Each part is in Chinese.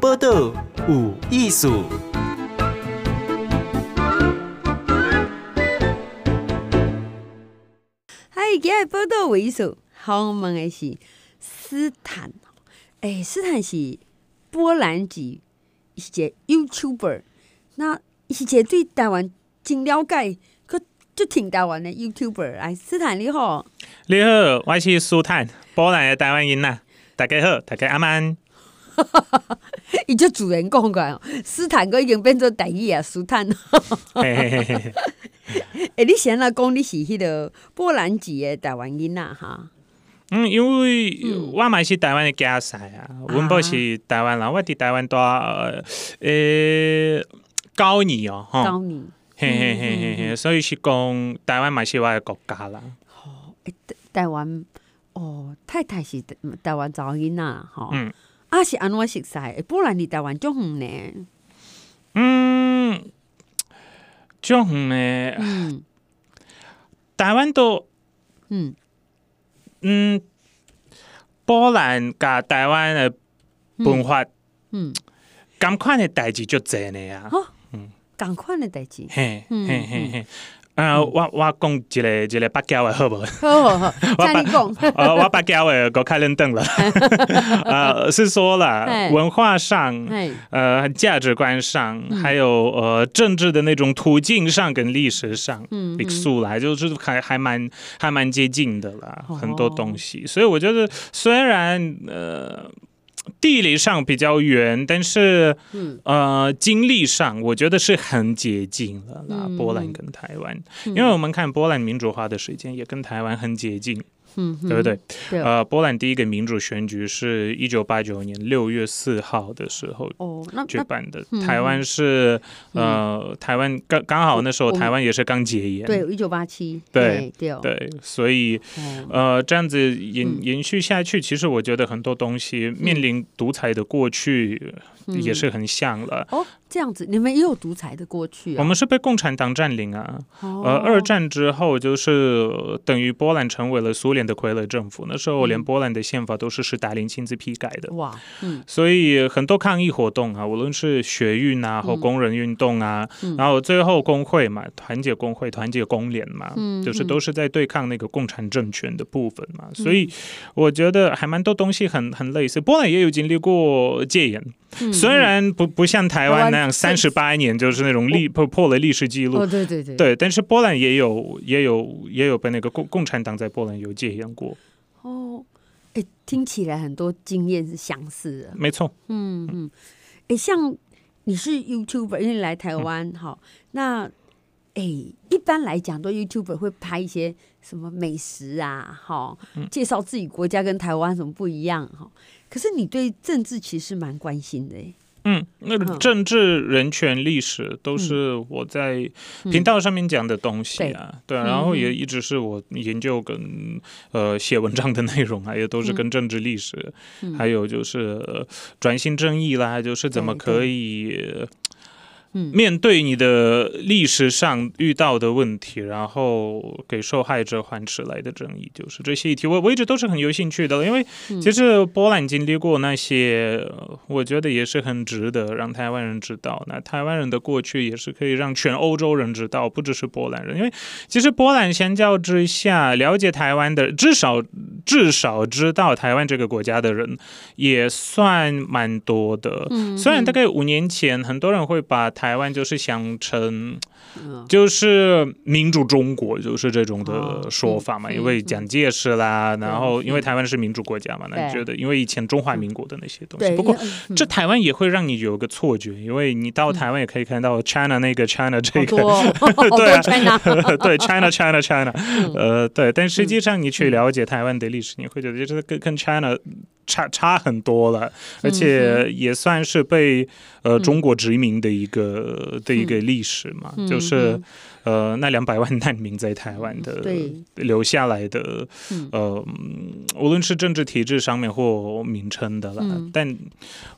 报道有艺术。嗨，今日报道有艺术，好，我们的是斯坦。哎，斯坦是波兰籍，是一个 YouTuber。那是一个对台湾真了解，可就挺台湾的 YouTuber。哎，斯坦你好，你好，我是斯坦，波兰的台湾人呐。大家好，大家阿曼。伊就主人公个，斯坦哥已经变做台语啊，斯坦。哎，你先来讲你是迄个波兰籍的台湾人呐，哈。嗯，因为我嘛是台湾的家婿啊，阮爸是台湾人，我伫台湾大呃九年哦，哈。九年。嘿嘿嘿嘿嘿，所以是讲台湾嘛是我的国家啦。哦，台湾哦，太太是台湾查某囡仔，哈。嗯。啊，是安怎熟悉？波兰离台湾足远呢？嗯，足远呢。嗯，台湾都，嗯嗯，波兰甲台湾的文化，嗯，共款的代志就侪呢呀。嗯，共款的代志。嘿，嘿嘿嘿。呃，我我讲一个一个北京话好不 好？好好好，我你讲。呃，我北京话够开认凳了。呃，是说了文化上，呃，价值观上，还有呃政治的那种途径上跟历史上，嗯，历史来就是还还蛮还蛮接近的啦，很多东西。所以我觉得虽然呃。地理上比较远，但是，嗯、呃，经历上我觉得是很接近了啦。波兰跟台湾，嗯、因为我们看波兰民主化的时间也跟台湾很接近。嗯，对不对？对。呃，波兰第一个民主选举是一九八九年六月四号的时候哦，举办的。台湾是呃，台湾刚刚好那时候台湾也是刚解严，对，一九八七，对对，所以呃，这样子延延续下去，其实我觉得很多东西面临独裁的过去也是很像了。哦，这样子，你们也有独裁的过去？我们是被共产党占领啊。呃，二战之后就是等于波兰成为了苏联的傀儡政府，那时候连波兰的宪法都是史达林亲自批改的。哇，嗯，所以很多抗议活动啊，无论是学运啊，或工人运动啊，嗯、然后最后工会嘛，团结工会、团结工联嘛，嗯、就是都是在对抗那个共产政权的部分嘛。嗯、所以我觉得还蛮多东西很很类似。波兰也有经历过戒严，嗯、虽然不不像台湾那样三十八年就是那种历破破了历史记录。哦，对对对，对，但是波兰也有也有也有被那个共共产党在波兰有戒严。过哦，哎，听起来很多经验是相似的，没错。嗯嗯，哎，像你是 YouTuber，因为来台湾哈、嗯，那哎，一般来讲，都 YouTuber 会拍一些什么美食啊，哈，介绍自己国家跟台湾什么不一样哈。可是你对政治其实蛮关心的，嗯，那个政治、人权、历史都是我在频道上面讲的东西啊，嗯、对，对，然后也一直是我研究跟呃写文章的内容啊，也都是跟政治历史，嗯、还有就是转型正义啦，就是怎么可以。面对你的历史上遇到的问题，然后给受害者还迟来的正义，就是这些议题，我我一直都是很有兴趣的。因为其实波兰经历过那些，我觉得也是很值得让台湾人知道。那台湾人的过去也是可以让全欧洲人知道，不只是波兰人。因为其实波兰相较之下，了解台湾的至少至少知道台湾这个国家的人也算蛮多的。虽然大概五年前，很多人会把台台湾就是想成，就是民主中国，就是这种的说法嘛。因为蒋介石啦，然后因为台湾是民主国家嘛，那你觉得因为以前中华民国的那些东西。不过这台湾也会让你有个错觉，因为你到台湾也可以看到 China 那个 China 这个，对啊，对 China China China，呃，对。但实际上你去了解台湾的历史，你会觉得就是跟跟 China。差差很多了，而且也算是被呃中国殖民的一个的一个历史嘛，就是。呃，那两百万难民在台湾的留下来的，呃，无论是政治体制上面或名称的啦，但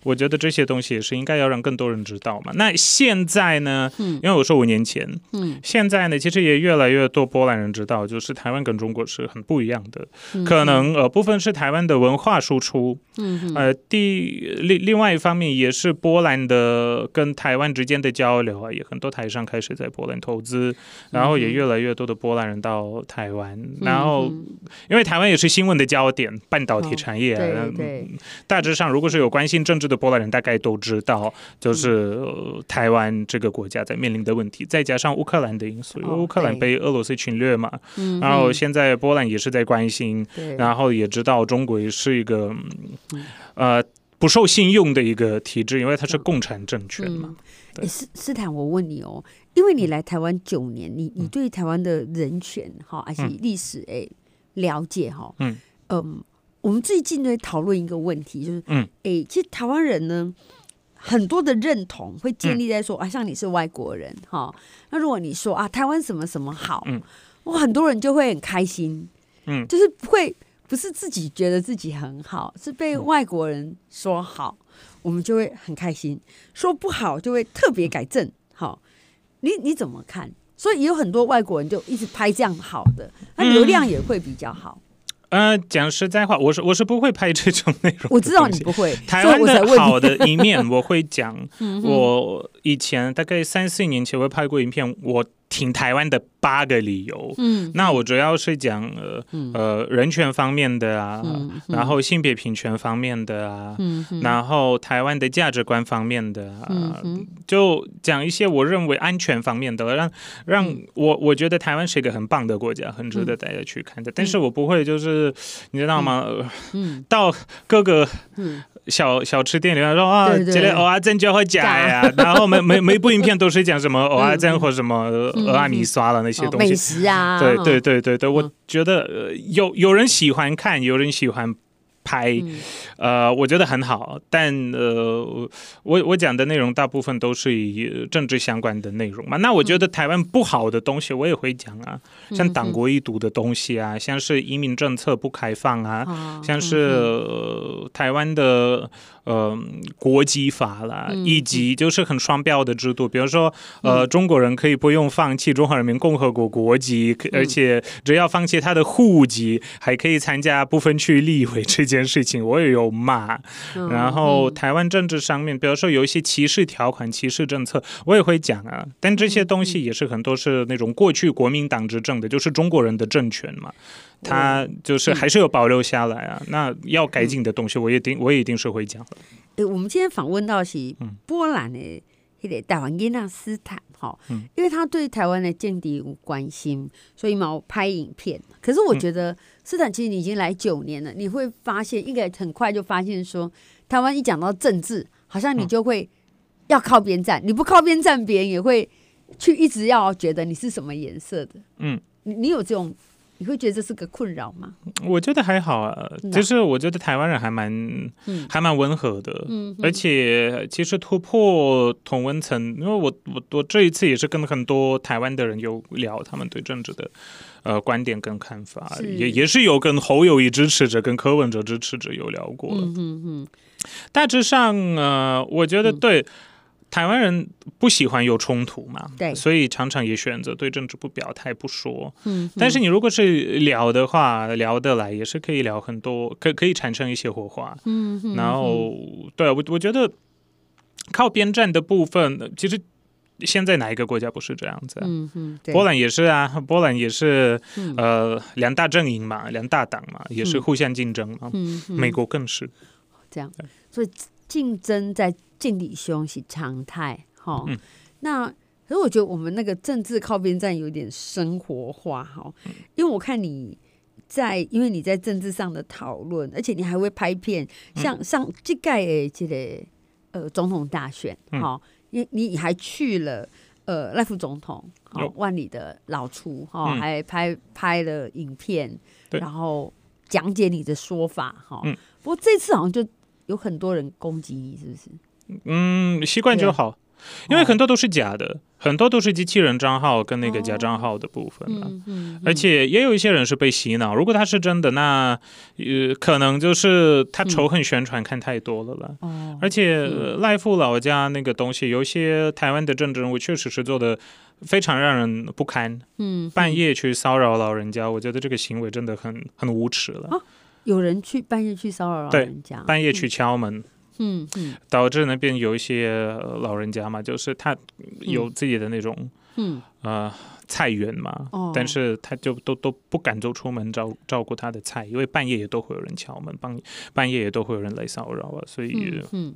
我觉得这些东西也是应该要让更多人知道嘛。那现在呢？因为我说五年前，嗯现在呢，其实也越来越多波兰人知道，就是台湾跟中国是很不一样的。可能呃，部分是台湾的文化输出出。嗯，呃，第另另外一方面也是波兰的跟台湾之间的交流啊，也很多台商开始在波兰投资，然后也越来越多的波兰人到台湾，嗯、然后因为台湾也是新闻的焦点，半导体产业啊，哦、对对，大致上如果是有关心政治的波兰人，大概都知道，就是、呃、台湾这个国家在面临的问题，再加上乌克兰的因素，因为乌克兰被俄罗斯侵略嘛，哦、然后现在波兰也是在关心，然后也知道中国是一个。呃，不受信用的一个体制，因为它是共产政权嘛。斯斯坦，我问你哦，因为你来台湾九年，你你对台湾的人权哈，而且历史哎了解哈？嗯。嗯，我们最近在讨论一个问题，就是嗯，哎，其实台湾人呢，很多的认同会建立在说、嗯、啊，像你是外国人哈，那如果你说啊，台湾什么什么好，嗯，我很多人就会很开心，嗯，就是会。不是自己觉得自己很好，是被外国人说好，我们就会很开心；说不好就会特别改正。好，你你怎么看？所以有很多外国人就一直拍这样好的，那流量也会比较好。嗯、呃，讲实在话，我是我是不会拍这种内容。我知道你不会。台湾的好的一面我会讲。我以前大概三四年前我拍过影片，我。挺台湾的八个理由，嗯，那我主要是讲呃、嗯、呃人权方面的啊，嗯嗯、然后性别平权方面的啊，嗯嗯、然后台湾的价值观方面的啊，就讲一些我认为安全方面的，让让我我觉得台湾是一个很棒的国家，很值得大家去看的。嗯、但是我不会就是你知道吗？嗯。嗯、到各个。嗯。小小吃店里面说啊，这里蚵仔煎就会假呀，然后每每每一部影片都是讲什么蚵仔煎或什么蚵仔米刷了那些东西，美食啊，对对对对对，我觉得有有人喜欢看，有人喜欢。拍，呃，我觉得很好，但呃，我我讲的内容大部分都是以政治相关的内容嘛。那我觉得台湾不好的东西我也会讲啊，像党国一读的东西啊，像是移民政策不开放啊，像是、呃、台湾的。呃，国籍法啦，以及就是很双标的制度，比如说，呃，中国人可以不用放弃中华人民共和国国籍，而且只要放弃他的户籍，还可以参加不分区立委这件事情，我也有骂。然后台湾政治上面，比如说有一些歧视条款、歧视政策，我也会讲啊。但这些东西也是很多是那种过去国民党执政的，就是中国人的政权嘛。他就是还是有保留下来啊，嗯、那要改进的东西，我一定我也一定是会讲的。诶、欸，我们今天访问到是波兰的那个台湾囡仔斯坦哈，嗯、因为他对台湾的间谍有关心，所以嘛我拍影片。可是我觉得斯坦其实你已经来九年了，你会发现应该很快就发现说，台湾一讲到政治，好像你就会要靠边站，你不靠边站，别人也会去一直要觉得你是什么颜色的。嗯，你你有这种。你会觉得这是个困扰吗？我觉得还好啊，就是我觉得台湾人还蛮，嗯、还蛮温和的，嗯、而且其实突破同温层，因为我我我这一次也是跟很多台湾的人有聊他们对政治的呃观点跟看法，也也是有跟侯友谊支持者跟柯文哲支持者有聊过，嗯嗯嗯，大致上呃，我觉得对。嗯台湾人不喜欢有冲突嘛，对，所以常常也选择对政治不表态不说。嗯，但是你如果是聊的话，聊得来也是可以聊很多，可可以产生一些火花。嗯，然后对我我觉得靠边站的部分，其实现在哪一个国家不是这样子？嗯嗯，波兰也是啊，波兰也是呃两大阵营嘛，两大党嘛，也是互相竞争嘛。嗯，美国更是这样，所以竞争在。劲敌兄是常态，哈。嗯、那可是我觉得我们那个政治靠边站有点生活化，哈。因为我看你在，因为你在政治上的讨论，而且你还会拍片，像上这届诶这个呃总统大选，哈。你你还去了呃赖副总统，好万里的老厝，哈，还拍拍了影片，然后讲解你的说法，哈。嗯、不过这次好像就有很多人攻击你，是不是？嗯，习惯就好，因为很多都是假的，哦、很多都是机器人账号跟那个假账号的部分、哦嗯嗯、而且也有一些人是被洗脑。如果他是真的，那呃，可能就是他仇恨宣传看太多了了。嗯、而且赖副老家那个东西，有些台湾的政治人物确实是做的非常让人不堪。嗯，半夜去骚扰老人家，我觉得这个行为真的很很无耻了。哦有人去半夜去骚扰老人家，半夜去敲门，嗯嗯，导致那边有一些老人家嘛，就是他有自己的那种，嗯。呃，菜园嘛，哦，但是他就都都不敢走出门照照顾他的菜，因为半夜也都会有人敲门，半半夜也都会有人来骚扰啊，所以，嗯，嗯。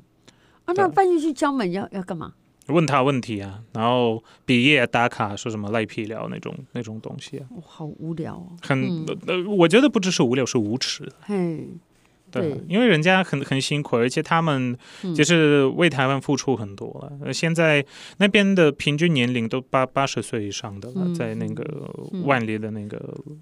啊，那半夜去敲门要要干嘛？问他问题啊，然后毕业打卡说什么赖皮聊那种那种东西啊，哦，好无聊哦，很呃，我觉得不只是无聊，是无耻。嘿。对，因为人家很很辛苦，而且他们就是为台湾付出很多了。嗯、现在那边的平均年龄都八八十岁以上的了，嗯、在那个万里的那个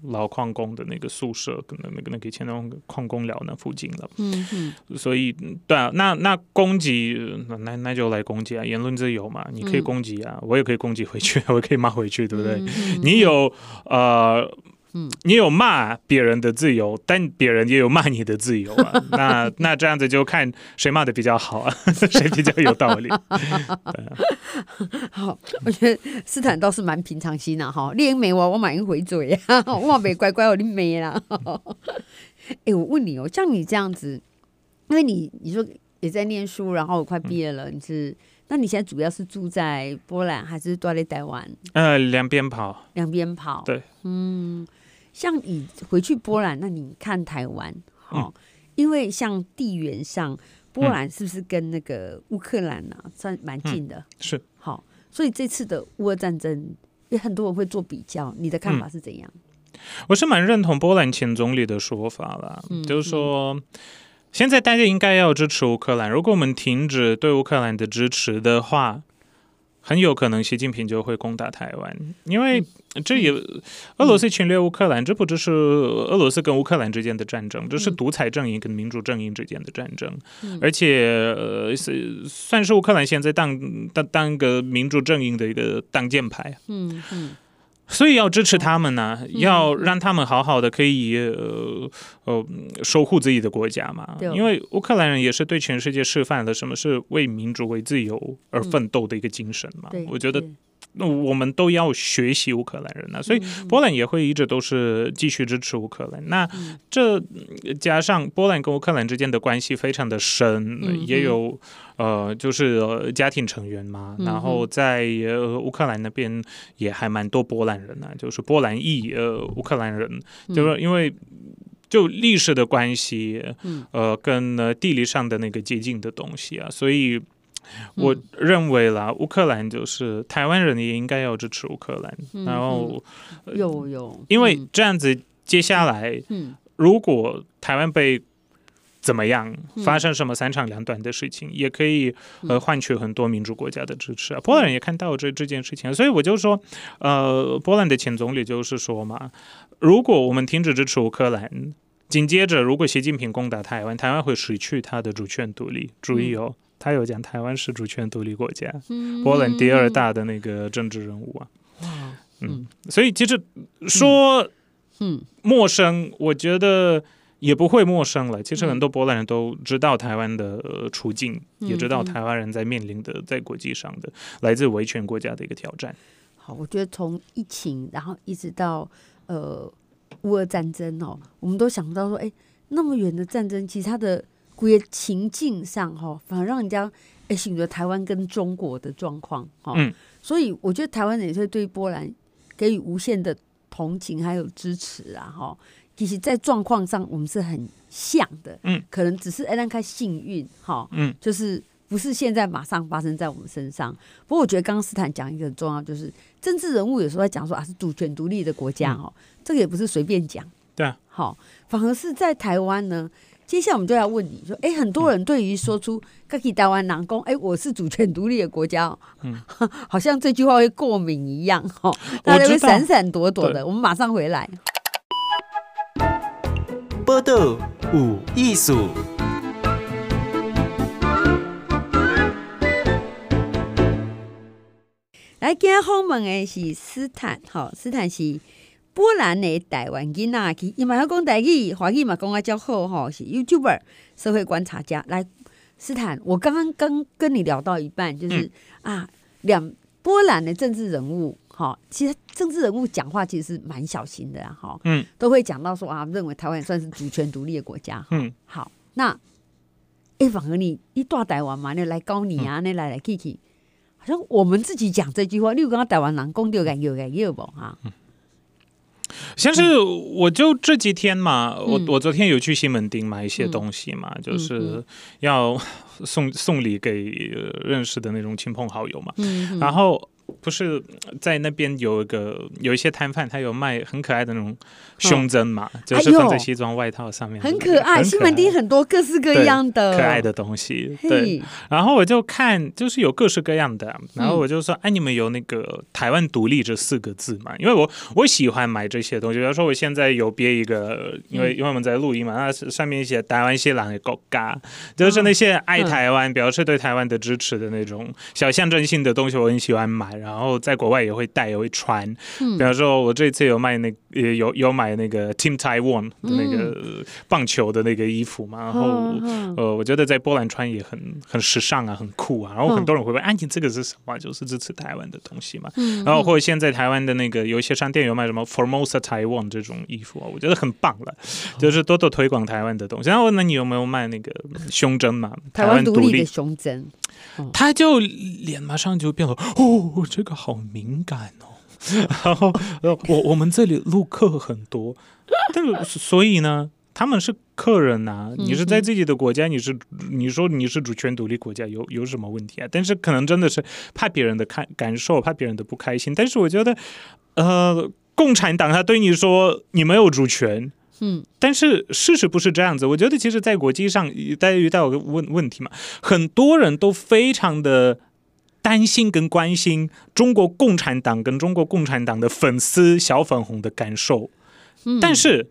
老矿工的那个宿舍，跟那个那个以前那种矿工寮那附近了。嗯嗯。所以，对啊，那那攻击，那那就来攻击啊！言论自由嘛，你可以攻击啊，嗯、我也可以攻击回去，我也可以骂回去，对不对？嗯、你有呃。嗯，你有骂别人的自由，但别人也有骂你的自由啊。那那这样子就看谁骂的比较好啊，谁比较有道理。好，我觉得斯坦倒是蛮平常心的哈。练没完，我马上回嘴啊，我没乖乖，我练没啦。哎、欸，我问你哦，像你这样子，因为你你说也在念书，然后快毕业了，嗯、你是那你现在主要是住在波兰还是住在台湾？呃，两边跑，两边跑。对，嗯。像你回去波兰，那你看台湾，哦，嗯、因为像地缘上，波兰是不是跟那个乌克兰啊算蛮近的？嗯、是，好，所以这次的乌俄战争，也很多人会做比较，你的看法是怎样？嗯、我是蛮认同波兰前总理的说法啦，嗯、就是说，嗯、现在大家应该要支持乌克兰，如果我们停止对乌克兰的支持的话。很有可能习近平就会攻打台湾，因为这也俄罗斯侵略乌克兰，这不只是俄罗斯跟乌克兰之间的战争，这是独裁阵营跟民主阵营之间的战争，而且呃是算是乌克兰现在当当当个民主阵营的一个挡箭牌。嗯嗯。所以要支持他们呢、啊，嗯、要让他们好好的可以呃呃守护自己的国家嘛。对因为乌克兰人也是对全世界示范了什么是为民主、为自由而奋斗的一个精神嘛。嗯、我觉得。那我们都要学习乌克兰人啊，所以波兰也会一直都是继续支持乌克兰。那这加上波兰跟乌克兰之间的关系非常的深，也有呃就是家庭成员嘛。然后在乌克兰那边也还蛮多波兰人啊，就是波兰裔呃乌克兰人，就是因为就历史的关系，呃跟地理上的那个接近的东西啊，所以。我认为啦，乌克兰就是台湾人也应该要支持乌克兰，嗯、然后有有，因为这样子接下来，嗯、如果台湾被怎么样，嗯、发生什么三长两短的事情，也可以呃换取很多民主国家的支持啊。波兰人也看到这这件事情，所以我就说，呃，波兰的前总理就是说嘛，如果我们停止支持乌克兰，紧接着如果习近平攻打台湾，台湾会失去他的主权独立。注意哦。嗯他有讲台湾是主权独立国家，嗯、波兰第二大的那个政治人物啊，嗯，嗯，所以其实说，嗯，陌生，嗯、我觉得也不会陌生了。其实很多波兰人都知道台湾的处境，嗯、也知道台湾人在面临的在国际上的来自维权国家的一个挑战。好，我觉得从疫情，然后一直到呃乌俄战争哦，我们都想不到说，哎，那么远的战争，其实它的。情境上哈，反而让人家哎，选择台湾跟中国的状况哈，所以我觉得台湾人也是对波兰给予无限的同情还有支持啊哈。其实，在状况上我们是很像的，嗯，可能只是哎，让开幸运哈，嗯，就是不是现在马上发生在我们身上。不过，我觉得刚刚斯坦讲一个很重要，就是政治人物有时候在讲说啊，是主权独立的国家哈，这个也不是随便讲，对啊，好，反而是在台湾呢。接下来我们就要问你说，哎，很多人对于说出“可以台湾南宫”，哎，我是主权独立的国家，嗯，好像这句话会过敏一样，哈，大家会闪闪躲躲的。我，我们马上回来。波道有艺术，来今天访问的是斯坦，好，斯坦是。波兰的台湾囡仔去，伊嘛要讲台语，华语嘛讲啊较好吼，是 YouTuber 社会观察家。来，斯坦，我刚刚刚跟你聊到一半，就是、嗯、啊，两波兰的政治人物哈，其实政治人物讲话其实是蛮小心的哈，嗯，都会讲到说啊，认为台湾算是主权独立的国家，嗯，好，那哎，反而你一大台湾嘛，你来搞你啊，你来来去去，好像我们自己讲这句话，你有跟台湾人讲掉感有感有不哈？像是我就这几天嘛，嗯、我我昨天有去西门町买一些东西嘛，嗯、就是要送送礼给认识的那种亲朋好友嘛，嗯、然后。不是在那边有一个有一些摊贩，他有卖很可爱的那种胸针嘛，哦、就是放在西装外套上面，很可爱。西门町很多各式各样的可爱的东西，对。然后我就看，就是有各式各样的，然后我就说，哎，你们有那个“台湾独立”这四个字嘛？因为我我喜欢买这些东西。比如说，我现在有别一个，因为因为我们在录音嘛，那上面写“台湾西兰的狗嘎”，就是那些爱台湾、表示对台湾的支持的那种小象征性的东西，我很喜欢买。然后在国外也会带，也会穿。比方说，我这次有卖那也有有买那个 Team Taiwan 的那个棒球的那个衣服嘛。然后呃，我觉得在波兰穿也很很时尚啊，很酷啊。然后很多人会问：“哎，你这个是什么？就是支持台湾的东西嘛。”然后或者现在台湾的那个有一些商店有卖什么 Formosa Taiwan 这种衣服啊，我觉得很棒了，就是多多推广台湾的东西。然后那你有没有卖那个胸针嘛？台湾独立的胸针。他就脸马上就变了，哦，这个好敏感哦。然后 我我们这里录客很多，但是所以呢，他们是客人呐、啊。你是在自己的国家，你是你说你是主权独立国家，有有什么问题啊？但是可能真的是怕别人的看感受，怕别人的不开心。但是我觉得，呃，共产党他对你说你没有主权。嗯，但是事实不是这样子。我觉得，其实，在国际上，大家遇到个问问题嘛，很多人都非常的担心跟关心中国共产党跟中国共产党的粉丝小粉红的感受。嗯，但是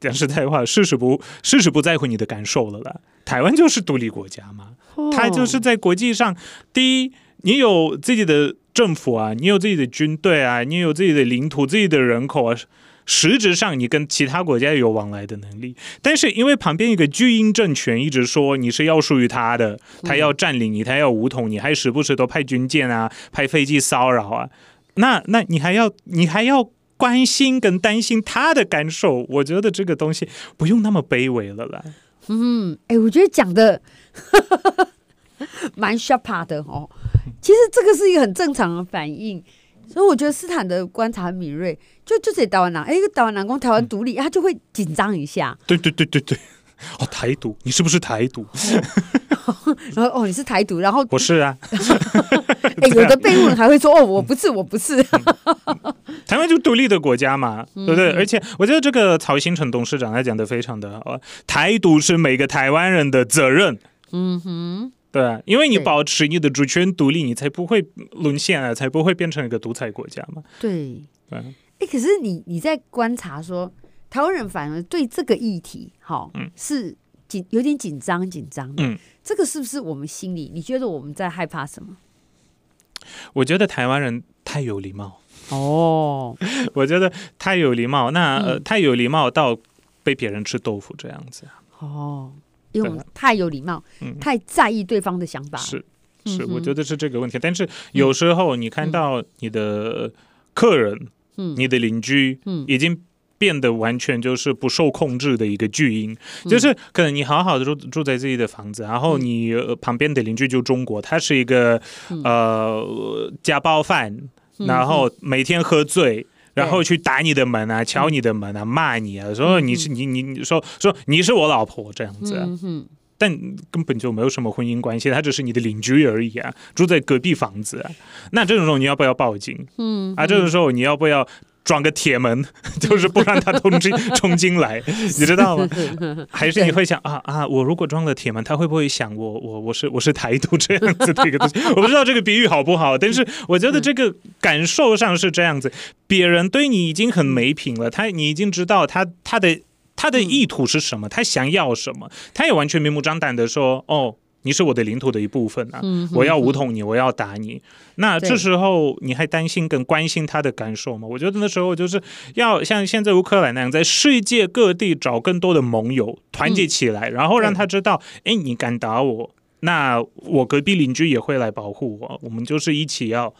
讲实在话，事实不事实不在乎你的感受了啦。台湾就是独立国家嘛，它就是在国际上，第一，你有自己的政府啊，你有自己的军队啊，你有自己的领土、自己的人口啊。实质上，你跟其他国家有往来的能力，但是因为旁边一个巨婴政权一直说你是要属于他的，他要占领你，他要武统你，还时不时都派军舰啊、派飞机骚扰啊，那那你还要你还要关心跟担心他的感受？我觉得这个东西不用那么卑微了啦。嗯，哎，我觉得讲的 蛮 sharp 的哦。其实这个是一个很正常的反应。所以我觉得斯坦的观察很敏锐，就就这台湾人，哎，一个台湾人讲台湾独立，他就会紧张一下。对对对对对，哦，台独，你是不是台独？然后哦，你是台独，然后 不是啊。哎，有的被问还会说哦，我不是，我不是。台湾就独立的国家嘛，对不对？而且我觉得这个曹兴诚董事长他讲的非常的好，台独是每个台湾人的责任。嗯哼。对啊，因为你保持你的主权独立，你才不会沦陷啊，才不会变成一个独裁国家嘛。对，对。哎，可是你你在观察说，台湾人反而对这个议题，哈、哦，嗯，是紧有点紧张紧张的。嗯，这个是不是我们心里？你觉得我们在害怕什么？我觉得台湾人太有礼貌。哦，我觉得太有礼貌，那、嗯、呃太有礼貌到被别人吃豆腐这样子。哦。因为我们太有礼貌，嗯、太在意对方的想法。是是，我觉得是这个问题。但是有时候你看到你的客人，嗯、你的邻居，已经变得完全就是不受控制的一个巨婴。嗯、就是可能你好好的住住在自己的房子，然后你旁边的邻居就中国，他是一个、嗯、呃家暴犯，然后每天喝醉。然后去打你的门啊，敲你的门啊，骂你啊，说你是你你你说说你是我老婆这样子啊，但根本就没有什么婚姻关系，他只是你的邻居而已啊，住在隔壁房子啊，那这种时候你要不要报警？嗯，啊，这种时候你要不要？装个铁门，就是不让他冲进 冲进来，你知道吗？还是你会想啊啊，我如果装了铁门，他会不会想我我我是我是台独这样子的一个东西？我不知道这个比喻好不好，但是我觉得这个感受上是这样子。别人对你已经很没品了，他你已经知道他他的他的意图是什么，他想要什么，他也完全明目张胆的说哦。你是我的领土的一部分啊！我要武统你，我要打你。那这时候你还担心跟关心他的感受吗？我觉得那时候就是要像现在乌克兰那样，在世界各地找更多的盟友，团结起来，嗯、然后让他知道：哎，你敢打我，那我隔壁邻居也会来保护我。我们就是一起要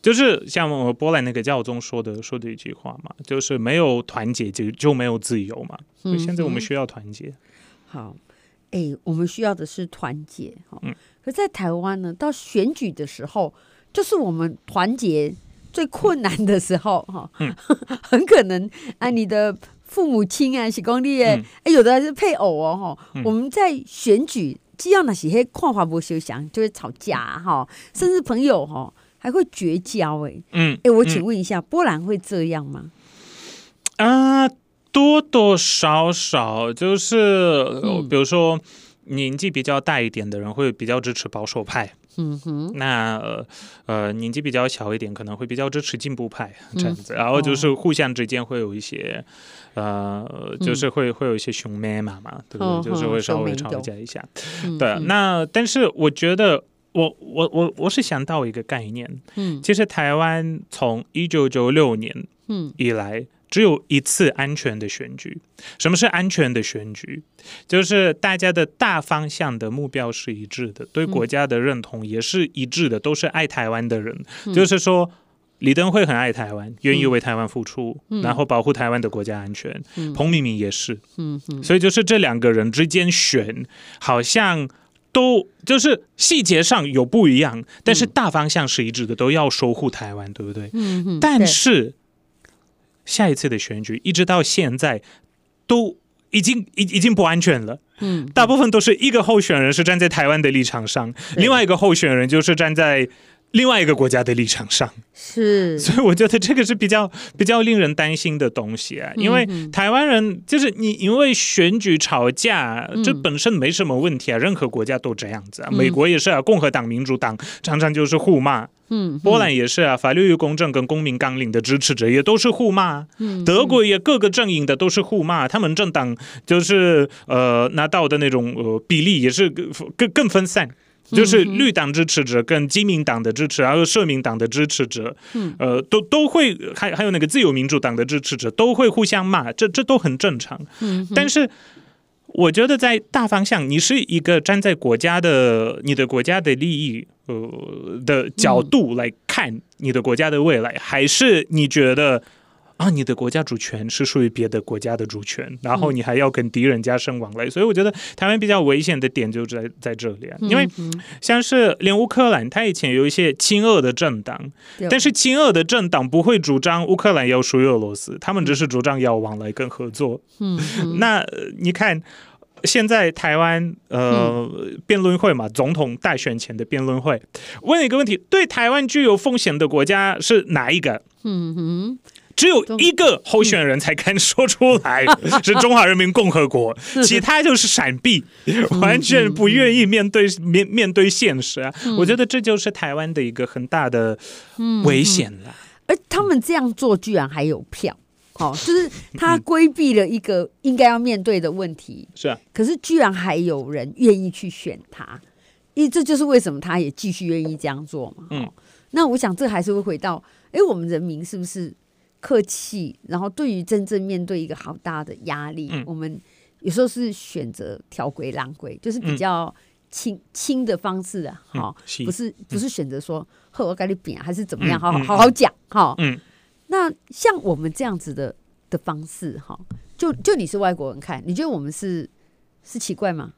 就是像我波兰那个教宗说的说的一句话嘛，就是没有团结就就没有自由嘛。所以现在我们需要团结。嗯、好，哎、欸，我们需要的是团结哈。嗯。可在台湾呢，到选举的时候，就是我们团结最困难的时候哈。嗯。很可能啊，你的父母亲啊，是公立哎，有的还是配偶哦哈。嗯、我们在选举，既要那些看法不休想，就会吵架哈，甚至朋友哈。还会绝交哎，嗯，哎、欸，我请问一下，嗯、波兰会这样吗？啊，多多少少就是，嗯、比如说年纪比较大一点的人会比较支持保守派，嗯哼，那呃年纪比较小一点可能会比较支持进步派这样子，嗯、然后就是互相之间会有一些，哦、呃，就是会会有一些熊妹嘛嘛，对不对？嗯、就是会稍微吵架一下，嗯、对，那但是我觉得。我我我我是想到一个概念，嗯，其实台湾从一九九六年嗯。以来，只有一次安全的选举。什么是安全的选举？就是大家的大方向的目标是一致的，对国家的认同也是一致的，都是爱台湾的人。就是说，李登辉很爱台湾，愿意为台湾付出，然后保护台湾的国家安全。彭明敏也是，嗯嗯，所以就是这两个人之间选，好像。都就是细节上有不一样，但是大方向是一致的，都要守护台湾，对不对？嗯嗯。但是下一次的选举一直到现在都已经已已经不安全了。嗯，大部分都是一个候选人是站在台湾的立场上，另外一个候选人就是站在。另外一个国家的立场上。是，所以我觉得这个是比较比较令人担心的东西啊，因为台湾人就是你因为选举吵架，这本身没什么问题啊，任何国家都这样子啊，美国也是啊，共和党、民主党常常就是互骂，嗯，波兰也是啊，法律与公正跟公民纲领的支持者也都是互骂，嗯，德国也各个阵营的都是互骂，他们政党就是呃拿到的那种呃比例也是更更分散。就是绿党支持者跟基民党的支持，还有社民党的支持者，呃，都都会还还有那个自由民主党的支持者都会互相骂，这这都很正常。但是我觉得在大方向，你是一个站在国家的你的国家的利益呃的角度来看你的国家的未来，还是你觉得？啊，你的国家主权是属于别的国家的主权，然后你还要跟敌人加深往来，嗯、所以我觉得台湾比较危险的点就在在这里啊。因为像是连乌克兰，他以前有一些亲俄的政党，嗯、但是亲俄的政党不会主张乌克兰要属于俄罗斯，他们只是主张要往来跟合作。嗯，嗯 那你看现在台湾呃辩论会嘛，总统大选前的辩论会，问一个问题：对台湾具有风险的国家是哪一个？嗯哼。只有一个候选人才敢说出来，是中华人民共和国，其他就是闪避，完全不愿意面对面面对现实啊！我觉得这就是台湾的一个很大的危险了。而他们这样做，居然还有票，哦，就是他规避了一个应该要面对的问题，是啊。可是居然还有人愿意去选他，因为这就是为什么他也继续愿意这样做嘛。嗯，那我想这还是会回到，哎，我们人民是不是？客气，然后对于真正面对一个好大的压力，嗯、我们有时候是选择挑轨让规，就是比较轻轻、嗯、的方式啊，哈、嗯，不是不是选择说呵我跟你扁还是怎么样，好好好好讲哈。嗯，那像我们这样子的的方式，哈，就就你是外国人看，你觉得我们是是奇怪吗？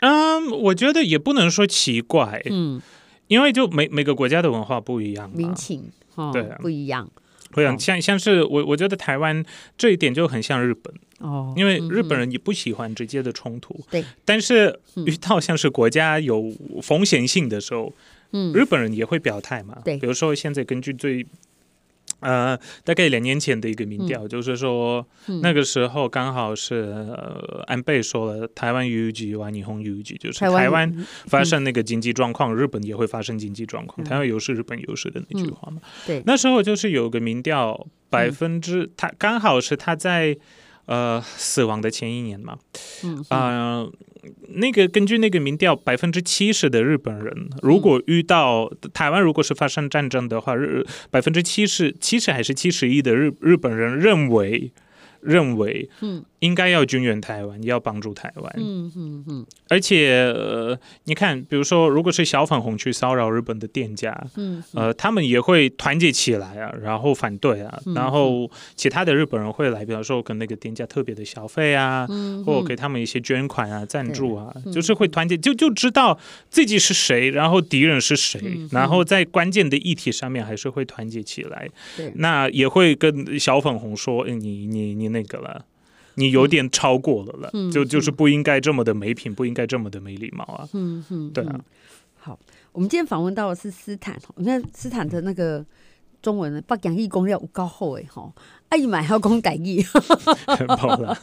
嗯，我觉得也不能说奇怪，嗯，因为就每每个国家的文化不一样，民情哈，对，不一样。会像像像是我我觉得台湾这一点就很像日本哦，因为日本人也不喜欢直接的冲突，对，但是遇到像是国家有风险性的时候，嗯，日本人也会表态嘛，对，比如说现在根据最。呃，大概两年前的一个民调，嗯、就是说、嗯、那个时候刚好是呃安倍说了台湾有事哇，日本有局，就是台湾发生那个经济状况，嗯、日本也会发生经济状况，嗯、台湾有事，日本有事的那句话嘛。嗯、对，那时候就是有个民调，百分之、嗯、他刚好是他在呃死亡的前一年嘛，嗯啊。呃那个根据那个民调，百分之七十的日本人，如果遇到台湾，如果是发生战争的话，日百分之七十七十还是七十一的日日本人认为认为，嗯应该要军援台湾，要帮助台湾。嗯嗯嗯。而且、呃，你看，比如说，如果是小粉红去骚扰日本的店家，嗯，呃，他们也会团结起来啊，然后反对啊，嗯、然后其他的日本人会来，比方说跟那个店家特别的消费啊，嗯、或给他们一些捐款啊、赞助啊，嗯、就是会团结，就就知道自己是谁，然后敌人是谁，嗯、然后在关键的议题上面还是会团结起来。对，那也会跟小粉红说，欸、你你你那个了。你有点超过了了，嗯、就就是不应该这么的没品，嗯、不应该这么的没礼貌啊。嗯嗯，对啊。好，我们今天访问到的是斯坦，你看斯坦的那个中文的，北洋义公要有高厚哎哈，阿姨买还要讲台语。好了。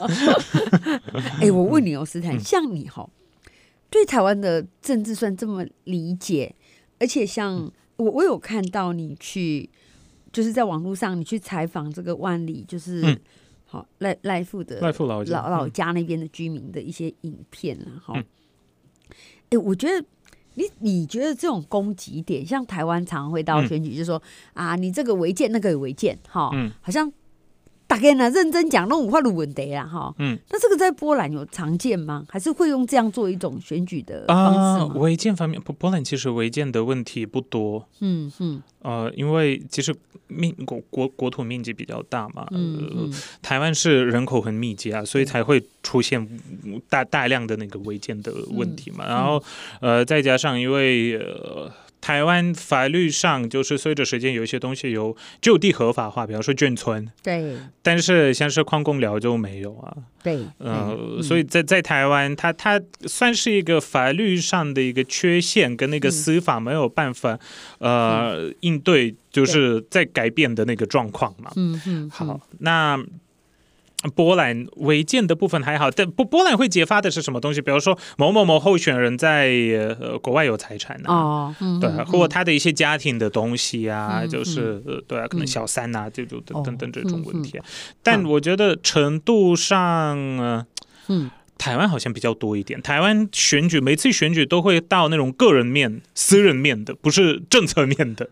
哎，我问你哦，斯坦，像你哈，对台湾的政治算这么理解，而且像、嗯、我，我有看到你去，就是在网络上你去采访这个万里，就是。赖赖富的赖富老老老家那边的居民的一些影片啊哈，哎、嗯。欸，我觉得你你觉得这种攻击点，像台湾常会到选举，就说、嗯、啊，你这个违建那个有违建哈，嗯，好像。大概呢，认真讲，那五花路问题啊，哈。嗯，那这个在波兰有常见吗？还是会用这样做一种选举的方式吗？违、呃、建方面，波波兰其实违建的问题不多。嗯嗯。呃，因为其实面国国国土面积比较大嘛。嗯嗯、呃。台湾是人口很密集啊，所以才会出现大大量的那个违建的问题嘛。嗯、然后，呃，再加上因为呃。台湾法律上就是随着时间有一些东西有就地合法化，比方说眷村。对。但是像是矿工寮就没有啊。对。呃，嗯、所以在在台湾，它它算是一个法律上的一个缺陷，跟那个司法没有办法、嗯、呃应对，就是在改变的那个状况嘛。嗯嗯。好，那。波兰违建的部分还好，但波波兰会揭发的是什么东西？比如说某某某候选人在呃国外有财产啊，哦嗯、对，或者他的一些家庭的东西啊，嗯、就是呃对啊，可能小三啊，这种、等、等等这种问题。哦嗯嗯、但我觉得程度上，呃、嗯。台湾好像比较多一点。台湾选举每次选举都会到那种个人面、私人面的，不是政策面的。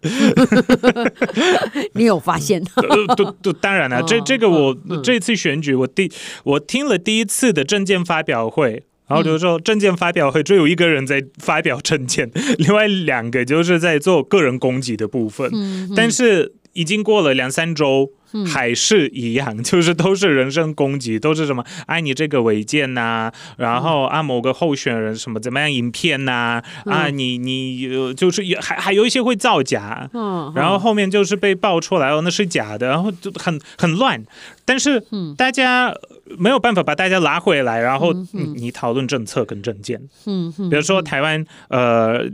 你有发现？当然了，这这个我这次选举，我第我听了第一次的证件发表会，然后就是说证件发表会只有一个人在发表证件，另外两个就是在做个人攻击的部分。但是已经过了两三周。还是一样，就是都是人身攻击，都是什么哎，你这个违建呐、啊，然后啊某个候选人什么怎么样影片呐、啊，嗯、啊你你就是也还还有一些会造假，嗯，然后后面就是被爆出来哦那是假的，然后就很很乱，但是大家没有办法把大家拉回来，然后你讨论政策跟政见，嗯嗯，比如说台湾呃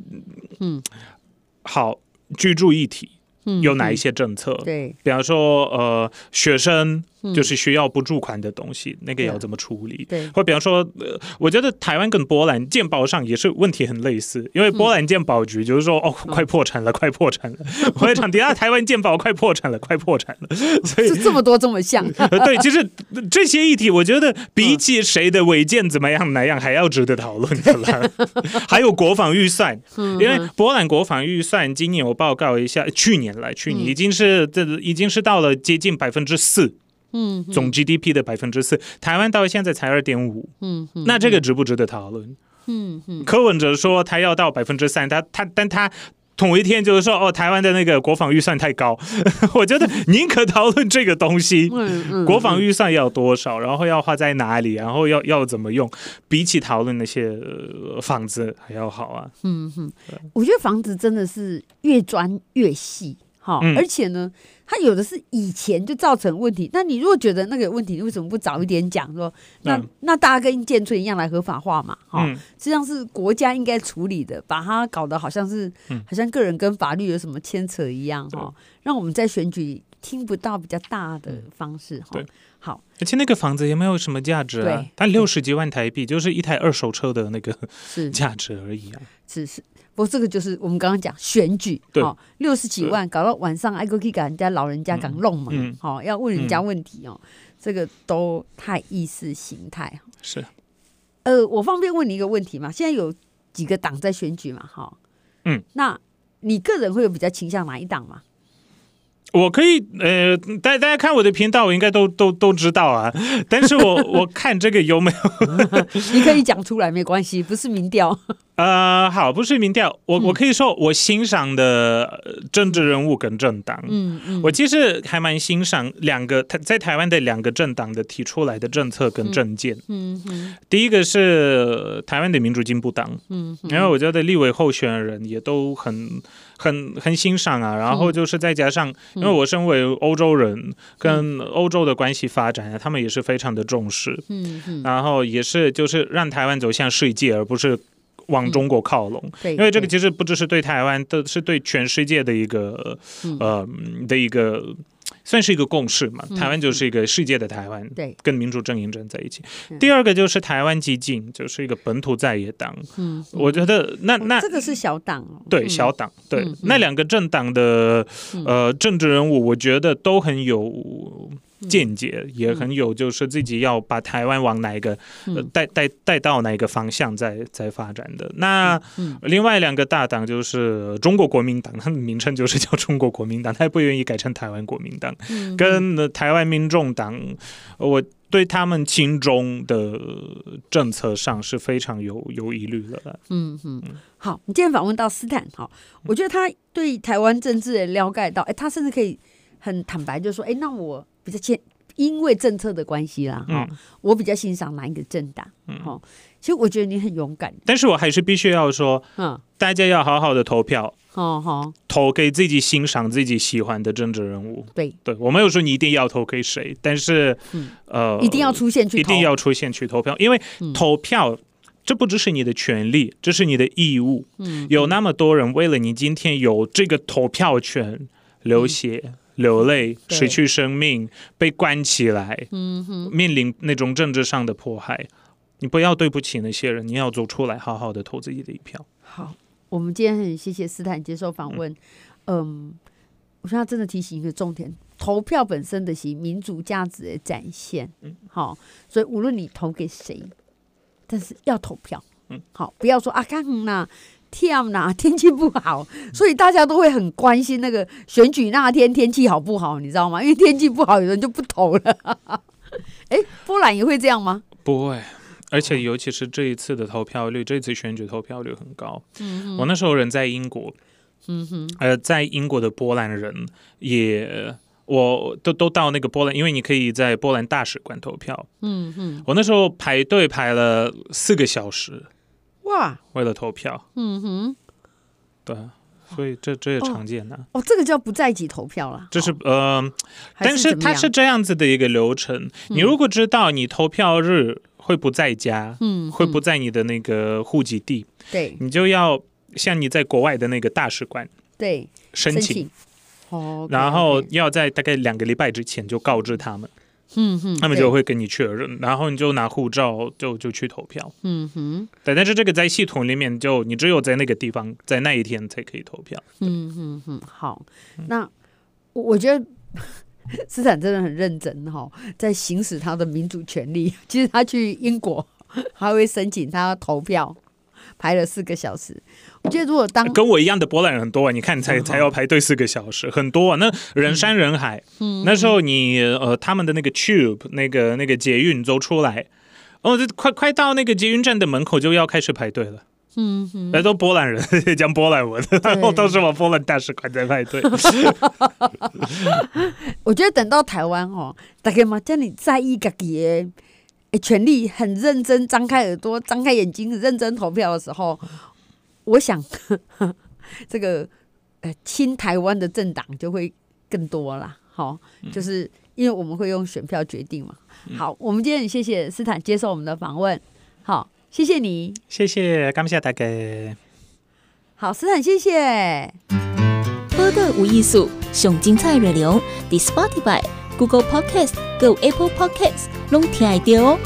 嗯。好居住议题。有哪一些政策？对，比方说，呃，学生就是需要补助款的东西，嗯、那个要怎么处理？对，或比方说，呃，我觉得台湾跟波兰健保上也是问题很类似，因为波兰健保局就是说，嗯、哦，快破产了，快破产了。我在讲，底下台湾健保快破产了，快破产了。所以这么多这么像。对，其实这些议题，我觉得比起谁的违建怎么样哪样还要值得讨论的啦。还有国防预算，因为波兰国防预算今年我报告一下，去年。来，去年已经是这已经是到了接近百分之四，嗯，总 GDP 的百分之四，台湾到现在才二点五，嗯，那这个值不值得讨论？嗯嗯，柯文哲说他要到百分之三，他他但他同一天就是说哦，台湾的那个国防预算太高，我觉得宁可讨论这个东西，嗯嗯，国防预算要多少，然后要花在哪里，然后要要怎么用，比起讨论那些房子还要好啊，嗯哼，我觉得房子真的是越钻越细。好，而且呢，它有的是以前就造成问题。那你如果觉得那个问题，你为什么不早一点讲？说那、嗯、那大家跟建村一样来合法化嘛？哈、嗯，实际上是国家应该处理的，把它搞得好像是，好像个人跟法律有什么牵扯一样哈，嗯、让我们在选举听不到比较大的方式哈。嗯、好，而且那个房子也没有什么价值啊，它六十几万台币就是一台二手车的那个价值而已啊，只是。不过这个就是我们刚刚讲选举，哦六十几万搞到晚上，还可以给人家老人家讲弄嘛，好要问人家问题哦，这个都太意识形态。是，呃，我方便问你一个问题嘛？现在有几个党在选举嘛？哈，嗯，那你个人会有比较倾向哪一党吗？我可以呃，大大家看我的频道，我应该都都都知道啊。但是我我看这个有没有，你可以讲出来没关系，不是民调。呃，好，不是民调，我我可以说我欣赏的政治人物跟政党，嗯嗯，我其实还蛮欣赏两个台在台湾的两个政党的提出来的政策跟政见，嗯嗯，第一个是台湾的民主进步党，嗯，然后我觉得立委候选人也都很很很欣赏啊，然后就是再加上，因为我身为欧洲人，跟欧洲的关系发展啊，他们也是非常的重视，嗯嗯，然后也是就是让台湾走向世界，而不是。往中国靠拢，因为这个其实不只是对台湾，都是对全世界的一个呃的一个，算是一个共识嘛。台湾就是一个世界的台湾，对，跟民主阵营站在一起。第二个就是台湾激进，就是一个本土在野党。嗯，我觉得那那这个是小党哦，对小党，对那两个政党的呃政治人物，我觉得都很有。见解也很有，就是自己要把台湾往哪一个带带带到哪一个方向在在发展的。那另外两个大党就是中国国民党，它的名称就是叫中国国民党，他也不愿意改成台湾国民党。跟台湾民众党，我对他们亲中的政策上是非常有有疑虑的。嗯嗯，好，你今天访问到斯坦，好，我觉得他对台湾政治的了解到，哎，他甚至可以很坦白就说，哎，那我。比较因为政策的关系啦，哈、嗯，我比较欣赏哪一个政党，哈、嗯，其实我觉得你很勇敢，但是我还是必须要说，嗯，大家要好好的投票，哦哦，投给自己欣赏、自己喜欢的政治人物，对，对我没有说你一定要投给谁，但是，嗯、呃，一定要出现去，一定要出现去投票，因为投票、嗯、这不只是你的权利，这是你的义务，嗯，有那么多人为了你今天有这个投票权流血。嗯流泪、失去生命、被关起来，嗯哼，面临那种政治上的迫害，你不要对不起那些人，你要走出来，好好的投自己的一票。好，我们今天很谢谢斯坦接受访问。嗯，嗯，我说他真的提醒一个重点：投票本身的是民主价值的展现。嗯，好，所以无论你投给谁，但是要投票。嗯，好，不要说啊，看呐。天呐，天气不好，所以大家都会很关心那个选举那天天气好不好，你知道吗？因为天气不好，有人就不投了。哎，波兰也会这样吗？不会，而且尤其是这一次的投票率，这次选举投票率很高。嗯，我那时候人在英国，嗯哼，呃，在英国的波兰人也，我都都到那个波兰，因为你可以在波兰大使馆投票。嗯哼，我那时候排队排了四个小时。哇！为了投票，嗯哼，对，所以这这也常见的哦，哦。这个叫不在籍投票了。这是呃，但是它是这样子的一个流程。嗯、你如果知道你投票日会不在家，嗯，会不在你的那个户籍地，对、嗯，你就要向你在国外的那个大使馆对申请，申请哦，然后要在大概两个礼拜之前就告知他们。嗯哼，他们就会跟你确认，然后你就拿护照就就去投票。嗯哼，对，但是这个在系统里面就你只有在那个地方在那一天才可以投票。嗯哼哼，好，那我觉得斯坦真的很认真哈，在行使他的民主权利。其实他去英国还会申请他投票。排了四个小时，我觉得如果当跟我一样的波兰人很多啊，你看才才要排队四个小时，很多啊，那人山人海。嗯，那时候你呃，他们的那个 tube 那个那个捷运走出来，哦，这快快到那个捷运站的门口就要开始排队了。嗯嗯，来都波兰人 讲波兰文，然后都是往波兰大使馆在排队。我觉得等到台湾哦，大概嘛，叫你在意个嘢。哎，权力很认真，张开耳朵，张开眼睛，认真投票的时候，我想呵呵 这个呃亲台湾的政党就会更多啦。好，就是因为我们会用选票决定嘛。好，我们今天很谢谢斯坦接受我们的访问。好，谢谢你，谢谢，感谢大家。好，斯坦，谢谢。播的无艺术，上精彩内容，The Spotify。Google Podcast、Go Apple Podcasts，拢听得到哦。